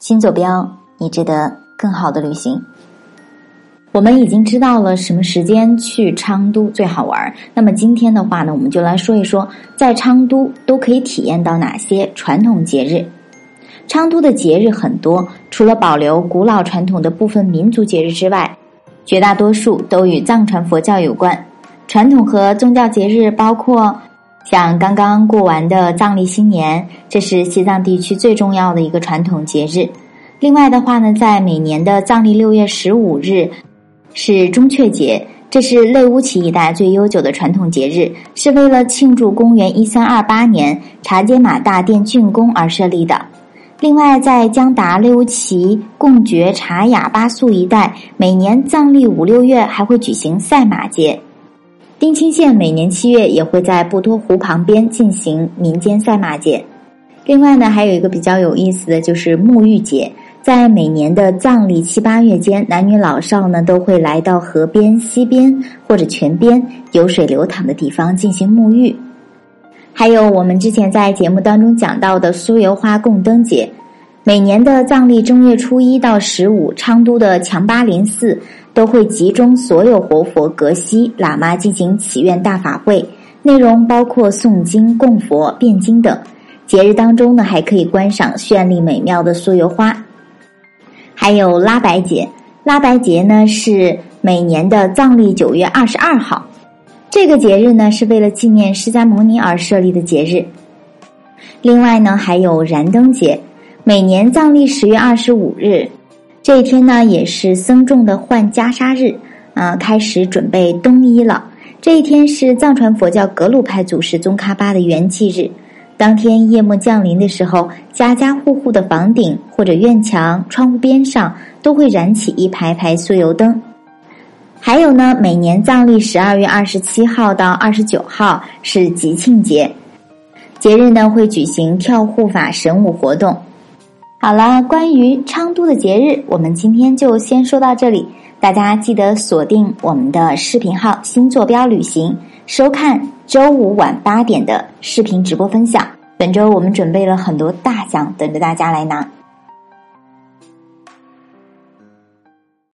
新坐标，你值得更好的旅行。我们已经知道了什么时间去昌都最好玩。那么今天的话呢，我们就来说一说，在昌都都可以体验到哪些传统节日。昌都的节日很多，除了保留古老传统的部分民族节日之外，绝大多数都与藏传佛教有关。传统和宗教节日包括。像刚刚过完的藏历新年，这是西藏地区最重要的一个传统节日。另外的话呢，在每年的藏历六月十五日是中阙节，这是类乌齐一带最悠久的传统节日，是为了庆祝公元一三二八年察杰玛大殿竣工而设立的。另外，在江达类乌齐贡觉察雅巴素一带，每年藏历五六月还会举行赛马节。丁青县每年七月也会在布托湖旁边进行民间赛马节。另外呢，还有一个比较有意思的就是沐浴节，在每年的藏历七八月间，男女老少呢都会来到河边、溪边或者泉边有水流淌的地方进行沐浴。还有我们之前在节目当中讲到的酥油花供灯节。每年的藏历正月初一到十五，昌都的强巴林寺都会集中所有活佛、格西、喇嘛进行祈愿大法会，内容包括诵经、供佛、辩经等。节日当中呢，还可以观赏绚丽美妙的酥油花。还有拉白节，拉白节呢是每年的藏历九月二十二号，这个节日呢是为了纪念释迦牟尼而设立的节日。另外呢，还有燃灯节。每年藏历十月二十五日，这一天呢也是僧众的换袈裟日，啊，开始准备冬衣了。这一天是藏传佛教格鲁派祖师宗喀巴的圆寂日。当天夜幕降临的时候，家家户户的房顶或者院墙、窗户边上都会燃起一排排酥油灯。还有呢，每年藏历十二月二十七号到二十九号是吉庆节，节日呢会举行跳护法神舞活动。好了，关于昌都的节日，我们今天就先说到这里。大家记得锁定我们的视频号“新坐标旅行”，收看周五晚八点的视频直播分享。本周我们准备了很多大奖等着大家来拿。